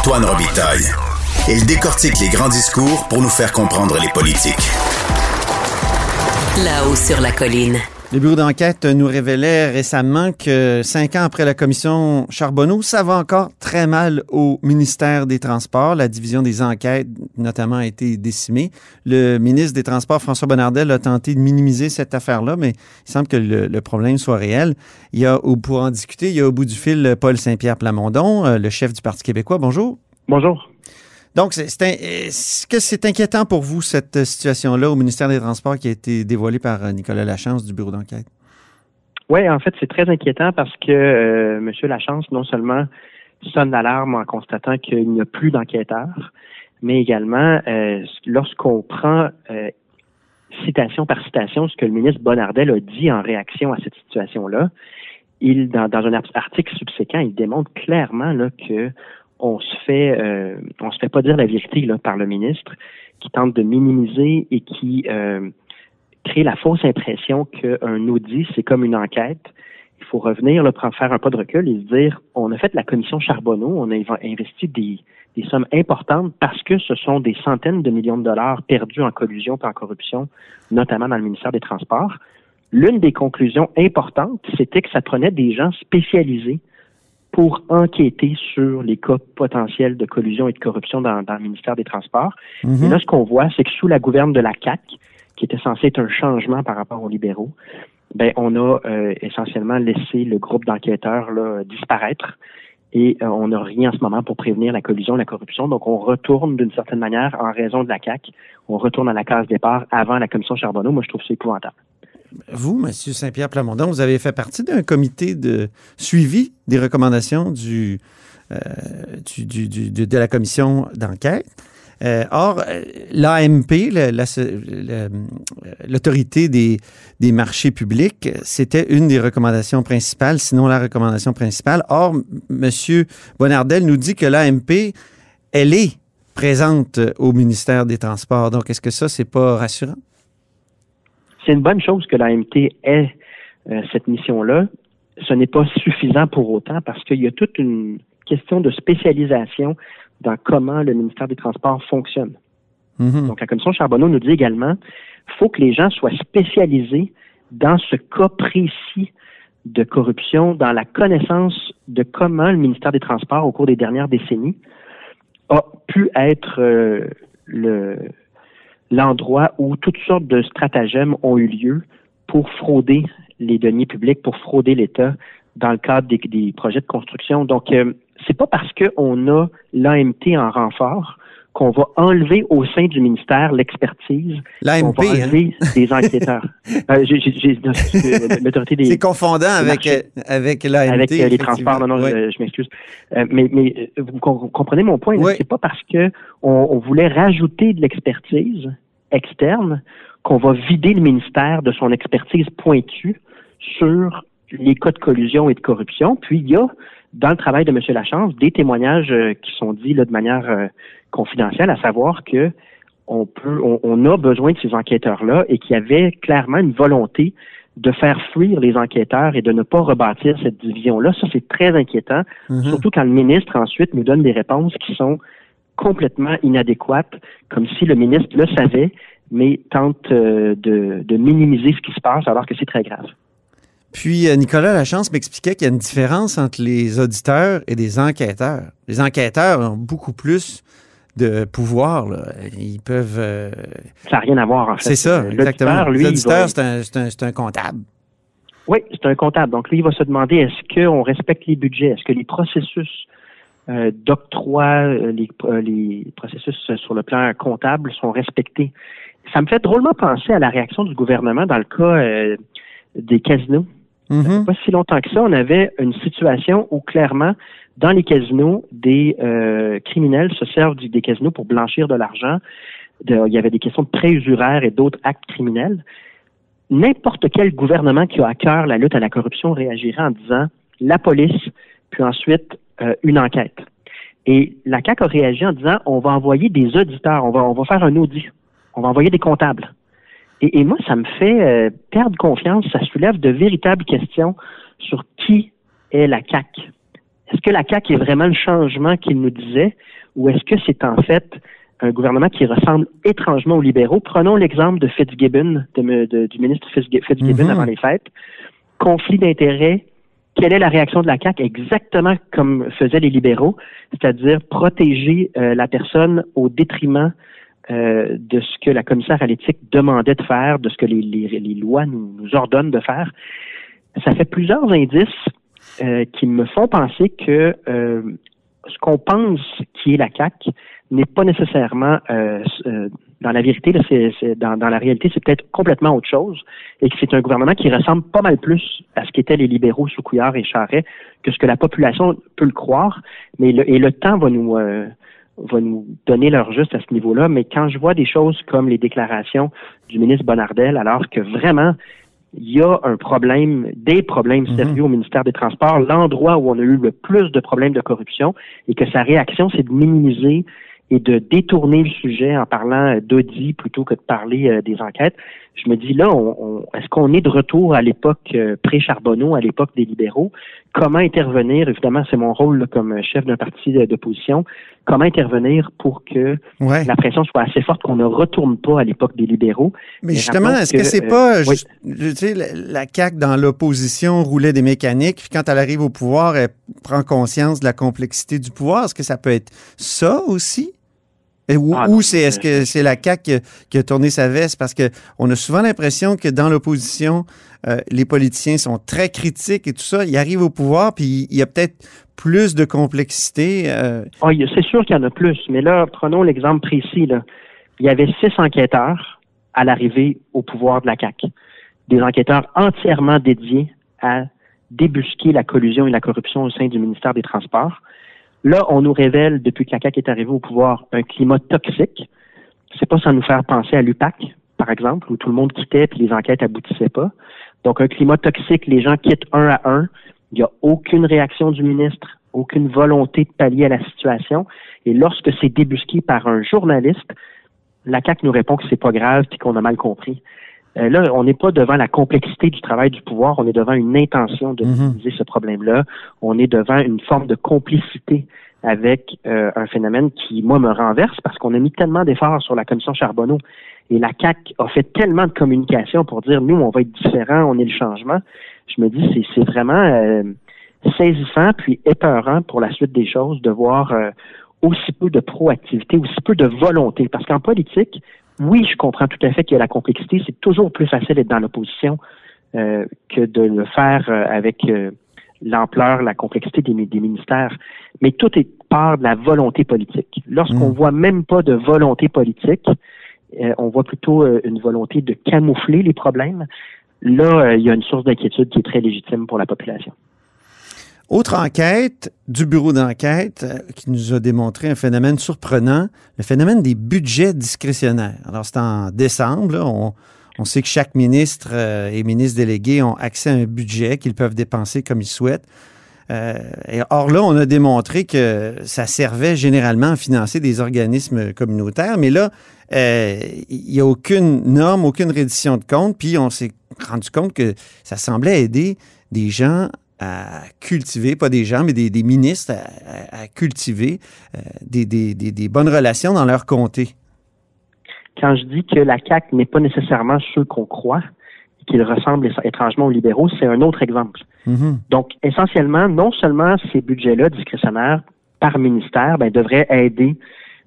Antoine Robitaille. Il décortique les grands discours pour nous faire comprendre les politiques. Là-haut sur la colline. Le bureau d'enquête nous révélait récemment que cinq ans après la commission Charbonneau, ça va encore très mal au ministère des Transports. La division des enquêtes, notamment, a été décimée. Le ministre des Transports, François Bonnardel, a tenté de minimiser cette affaire-là, mais il semble que le, problème soit réel. Il y a, pour en discuter, il y a au bout du fil Paul Saint-Pierre Plamondon, euh, le chef du Parti québécois. Bonjour. Bonjour. Donc, est-ce que c'est inquiétant pour vous, cette situation-là au ministère des Transports qui a été dévoilée par euh, Nicolas Lachance du bureau d'enquête? Oui, en fait, c'est très inquiétant parce que euh, M. Lachance, non seulement sonne l'alarme en constatant qu'il n'y a plus d'enquêteurs, mais également, euh, lorsqu'on prend citation par citation ce que le ministre Bonnardel a dit en réaction à cette situation-là, il, dans, dans un article subséquent, il démontre clairement là, que on se fait euh, on se fait pas dire la vérité là, par le ministre qui tente de minimiser et qui euh, crée la fausse impression qu'un audit, c'est comme une enquête. Il faut revenir, là, faire un pas de recul et se dire, on a fait la commission Charbonneau, on a investi des, des sommes importantes parce que ce sont des centaines de millions de dollars perdus en collusion et en corruption, notamment dans le ministère des Transports. L'une des conclusions importantes, c'était que ça prenait des gens spécialisés pour enquêter sur les cas potentiels de collusion et de corruption dans, le ministère des Transports. Mhm. Et là, ce qu'on voit, c'est que sous la gouverne de la CAC, qui était censé être un changement par rapport aux libéraux, ben on a euh, essentiellement laissé le groupe d'enquêteurs disparaître et euh, on n'a rien en ce moment pour prévenir la collusion la corruption. Donc, on retourne d'une certaine manière, en raison de la CAC, on retourne à la case départ avant la commission Charbonneau. Moi, je trouve ça épouvantable. Vous, M. Saint-Pierre Plamondon, vous avez fait partie d'un comité de suivi des recommandations euh, de la commission d'enquête. Euh, or, l'AMP, l'autorité des, des, marchés publics, c'était une des recommandations principales, sinon la recommandation principale. Or, M. Bonardel nous dit que l'AMP, elle est présente au ministère des Transports. Donc, est-ce que ça, c'est pas rassurant? C'est une bonne chose que l'AMT ait euh, cette mission-là. Ce n'est pas suffisant pour autant parce qu'il y a toute une question de spécialisation dans comment le ministère des Transports fonctionne. Mm-hmm. Donc, la commission Charbonneau nous dit également qu'il faut que les gens soient spécialisés dans ce cas précis de corruption, dans la connaissance de comment le ministère des Transports, au cours des dernières décennies, a pu être euh, le, l'endroit où toutes sortes de stratagèmes ont eu lieu pour frauder les deniers publics, pour frauder l'État dans le cadre des, projets de construction. Donc, euh, c'est pas parce qu'on a l'AMT en renfort qu'on va enlever au sein du ministère l'expertise. L'AMP, va hein? des enquêteurs. euh, l'autorité des. C'est confondant avec, euh, avec. Avec euh, les transports. Non, non, je, m'excuse. Euh, mais, mais vous comprenez mon point. C'est pas parce que on, voulait rajouter de l'expertise externe qu'on va vider le ministère de son expertise pointue sur les cas de collusion et de corruption. Puis il y a dans le travail de M. Lachance des témoignages qui sont dits là, de manière confidentielle, à savoir que on peut, on, a besoin de ces enquêteurs-là et qu'il y avait clairement une volonté de faire fuir les enquêteurs et de ne pas rebâtir cette division-là. Ça, c'est très inquiétant, mm-hmm. surtout quand le ministre ensuite nous donne des réponses qui sont complètement inadéquates, comme si le ministre le savait, mais tente euh, de, de minimiser ce qui se passe alors que c'est très grave. Puis euh, Nicolas Lachance m'expliquait qu'il y a une différence entre les auditeurs et les enquêteurs. Les enquêteurs ont beaucoup plus de pouvoir. Ils peuvent. Euh, ça n'a rien à voir, en fait. C'est ça, exactement. Lui, L'auditeur, c'est un, comptable. Oui, c'est un comptable. Donc, lui, il va se demander est-ce qu'on respecte les budgets? Est-ce que les processus euh, d'octroi, euh, les, les, processus sur le plan comptable sont respectés? Ça me fait drôlement penser à la réaction du gouvernement dans le cas des casinos. Mm-hmm. Pas si longtemps que ça, on avait une situation où clairement dans les casinos, des euh, criminels se servent des casinos pour blanchir de l'argent. il y avait des questions de prêts usuraires et d'autres actes criminels. N'importe quel gouvernement qui a à cœur la lutte à la corruption réagirait en disant la police, puis ensuite euh, une enquête. Et la CAQ a réagi en disant on va envoyer des auditeurs, on va, on va faire un audit, on va envoyer des comptables. Et, moi, ça me fait euh, perdre confiance, ça soulève de véritables questions sur qui est la CAQ est-ce que la CAQ est vraiment le changement qu'il nous disait ou est-ce que c'est en fait un gouvernement qui ressemble étrangement aux libéraux? Prenons l'exemple de Fitzgibbon, du ministre Fitzgibbon mhm. avant les fêtes. Conflit d'intérêts. Quelle est la réaction de la CAQ? Exactement comme faisaient les libéraux, c'est-à-dire protéger euh, la personne au détriment euh, de ce que la commissaire à l'éthique demandait de faire, de ce que les, lois nous, ordonnent de faire. Ça fait plusieurs indices euh, qui me font penser que euh, ce qu'on pense qui est la CAC n'est pas nécessairement dans la vérité, dans, la réalité, c'est peut-être complètement autre chose et que c'est un gouvernement qui ressemble pas mal plus à ce qu'étaient les libéraux sous Couillard et Charret que ce que la population peut le croire. Mais et le temps va nous va nous donner leur juste à ce niveau-là, mais quand je vois des choses comme les déclarations du ministre Bonnardel, alors que vraiment, il y a un problème, des problèmes mhm. sérieux au ministère des Transports, l'endroit où on a eu le plus de problèmes de corruption, et que sa réaction, c'est de minimiser et de détourner le sujet en parlant d'audit plutôt que de parler euh, des enquêtes. Je me dis là, on, est-ce qu'on est de retour à l'époque euh, pré-Charbonneau, à l'époque des libéraux? Comment intervenir? Évidemment, c'est mon rôle comme chef d'un parti d'opposition. Comment intervenir pour que la pression soit assez forte qu'on ne retourne pas à l'époque des libéraux? Mais justement, est-ce que, c'est pas, euh, tu sais, la CAQ dans l'opposition roulait des mécaniques, puis quand elle arrive au pouvoir, elle prend conscience de la complexité du pouvoir. Est-ce que ça peut être ça aussi? Ou, ah, c'est est-ce que c'est la CAQ qui, a tourné sa veste? Parce qu'on a souvent l'impression que dans l'opposition, euh, les politiciens sont très critiques et tout ça. Ils arrivent au pouvoir, puis il y a peut-être plus de complexité. Euh. Ah, c'est sûr qu'il y en a plus, mais là, prenons l'exemple précis. Là. Il y avait six enquêteurs à l'arrivée au pouvoir de la CAQ. Des enquêteurs entièrement dédiés à débusquer la collusion et la corruption au sein du ministère des Transports. Là, on nous révèle, depuis que la CAQ est arrivée au pouvoir, un climat toxique. C'est pas sans nous faire penser à l'UPAC, par exemple, où tout le monde quittait et les enquêtes aboutissaient pas. Donc, un climat toxique, les gens quittent un à un. Il n'y a aucune réaction du ministre, aucune volonté de pallier à la situation. Et lorsque c'est débusqué par un journaliste, la CAQ nous répond que c'est pas grave et qu'on a mal compris. Euh, là, on n'est pas devant la complexité du travail du pouvoir, on est devant une intention de utiliser mhm. ce problème-là. On est devant une forme de complicité avec euh, un phénomène qui, moi, me renverse parce qu'on a mis tellement d'efforts sur la commission Charbonneau et la CAC a fait tellement de communication pour dire nous, on va être différent, on est le changement. Je me dis, c'est vraiment euh, saisissant puis épeurant pour la suite des choses de voir aussi peu de proactivité, aussi peu de volonté. Parce qu'en politique, oui, je comprends tout à fait qu'il y a la complexité. C'est toujours plus facile d'être dans l'opposition euh, que de le faire euh, avec euh, l'ampleur, la complexité des, ministères. Mais tout est part de la volonté politique. Lorsqu'on mmh. voit même pas de volonté politique, on voit plutôt une volonté de camoufler les problèmes. Là, il y a une source d'inquiétude qui est très légitime pour la population. Autre enquête du bureau d'enquête euh, qui nous a démontré un phénomène surprenant, le phénomène des budgets discrétionnaires. Alors, c'est en décembre, on, sait que chaque ministre euh, et ministre délégué ont accès à un budget qu'ils peuvent dépenser comme ils souhaitent. Euh, et or là, on a démontré que ça servait généralement à financer des organismes communautaires, mais là, il n'y a aucune norme, aucune reddition de compte, puis on s'est rendu compte que ça semblait aider des gens à cultiver, pas des gens, mais des, ministres à, cultiver euh, des, des, bonnes relations dans leur comté. Quand je dis que la CAQ n'est pas nécessairement ceux qu'on croit, qu'ils ressemblent étrangement aux libéraux, c'est un autre exemple. Mm-hmm. Donc, essentiellement, non seulement ces budgets-là discrétionnaires par ministère ben, devraient aider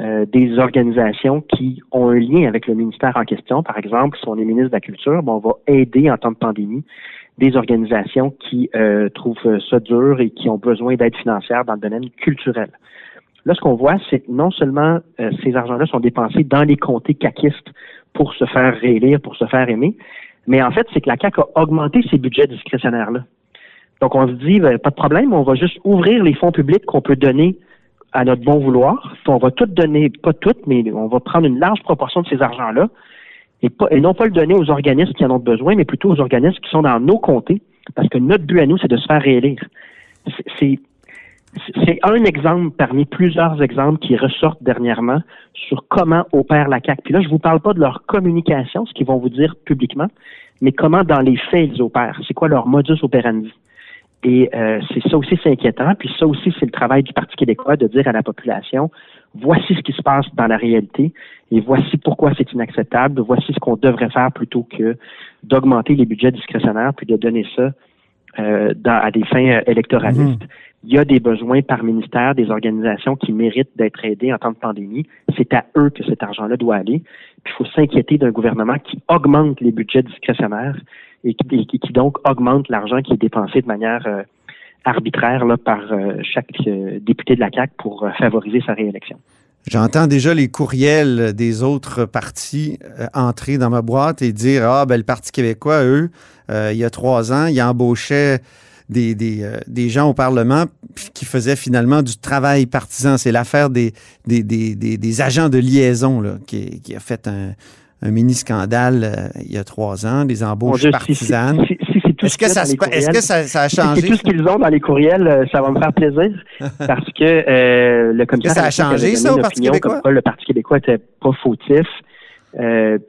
euh, des organisations qui ont un lien avec le ministère en question. Par exemple, si on est ministre de la Culture, ben, on va aider en temps de pandémie des organisations qui euh, trouvent ça dur et qui ont besoin d'aide financière dans le domaine culturel. Là, ce qu'on voit, c'est que non seulement euh, ces argents-là sont dépensés dans les comtés caquistes pour se faire réélire, pour se faire aimer, mais en fait, c'est que la CAQ a augmenté ses budgets discrétionnaires-là. Donc, on se dit, ben, pas de problème, on va juste ouvrir les fonds publics qu'on peut donner à notre bon vouloir. On va tout donner, pas tout, mais on va prendre une large proportion de ces argents-là et, non pas le donner aux organismes qui en ont besoin, mais plutôt aux organismes qui sont dans nos comtés, parce que notre but à nous, c'est de se faire réélire. C'est un exemple parmi plusieurs exemples qui ressortent dernièrement sur comment opère la CAC. Puis là, je vous parle pas de leur communication, ce qu'ils vont vous dire publiquement, mais comment dans les faits ils opèrent. C'est quoi leur modus operandi? Et euh, ça aussi, c'est inquiétant. Puis ça aussi, c'est le travail du Parti québécois de dire à la population, voici ce qui se passe dans la réalité et voici pourquoi c'est inacceptable, voici ce qu'on devrait faire plutôt que d'augmenter les budgets discrétionnaires puis de donner ça euh, à des fins euh, électoralistes. Mhm. Il y a des besoins par ministère, des organisations qui méritent d'être aidées en temps de pandémie. C'est à eux que cet argent-là doit aller. Puis il faut s'inquiéter d'un gouvernement qui augmente les budgets discrétionnaires et qui, donc augmente l'argent qui est dépensé de manière euh, arbitraire là, par euh, chaque euh, député de la CAQ pour favoriser sa réélection. J'entends déjà les courriels des autres partis entrer dans ma boîte et dire Ah, ben le Parti québécois, eux, il y a trois ans, ils embauchaient des, des, gens au Parlement qui faisaient finalement du travail partisan. C'est l'affaire des, des, des, agents de liaison là, qui, qui a fait un, un mini-scandale euh, il y a trois ans, des embauches partisanes. Est-ce que, ça, est-ce que ça, a changé? c'est tout ce qu'ils ont dans les courriels, euh, ça va me faire plaisir parce que euh, le commissaire... ça a changé, ça, au Parti québécois? le Parti québécois n'était pas fautif.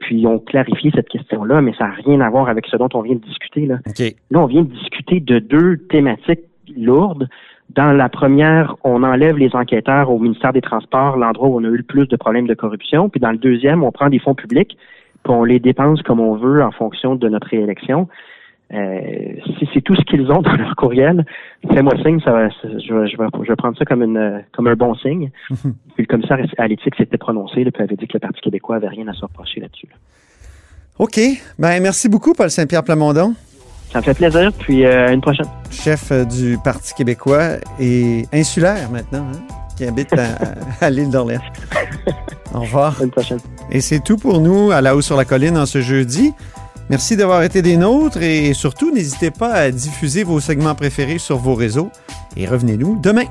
puis ils ont clarifié cette question-là, mais ça n'a rien à voir avec ce dont on vient de discuter. Là, là on vient de discuter de deux thématiques lourdes. Dans la première, on enlève les enquêteurs au ministère des Transports, l'endroit où on a eu le plus de problèmes de corruption. Puis dans le deuxième, on prend des fonds publics, puis on les dépense comme on veut en fonction de notre réélection. Euh, si c'est tout ce qu'ils ont dans leur courriel, fais-moi signe, ça je, vais, prendre ça comme, une, comme un bon signe. puis le commissaire à l'éthique s'était prononcé, puis avait dit que le Parti québécois avait rien à se reprocher là-dessus. OK. Ben, merci beaucoup, Paul Saint-Pierre Plamondon. Ça me fait plaisir, puis euh, à une prochaine. Chef euh, du Parti québécois et insulaire maintenant, hein, qui habite à, l'île d'Orléans. Au revoir. À une prochaine. Et c'est tout pour nous à la haut sur la colline en ce jeudi. Merci d'avoir été des nôtres et surtout, n'hésitez pas à diffuser vos segments préférés sur vos réseaux et revenez-nous demain.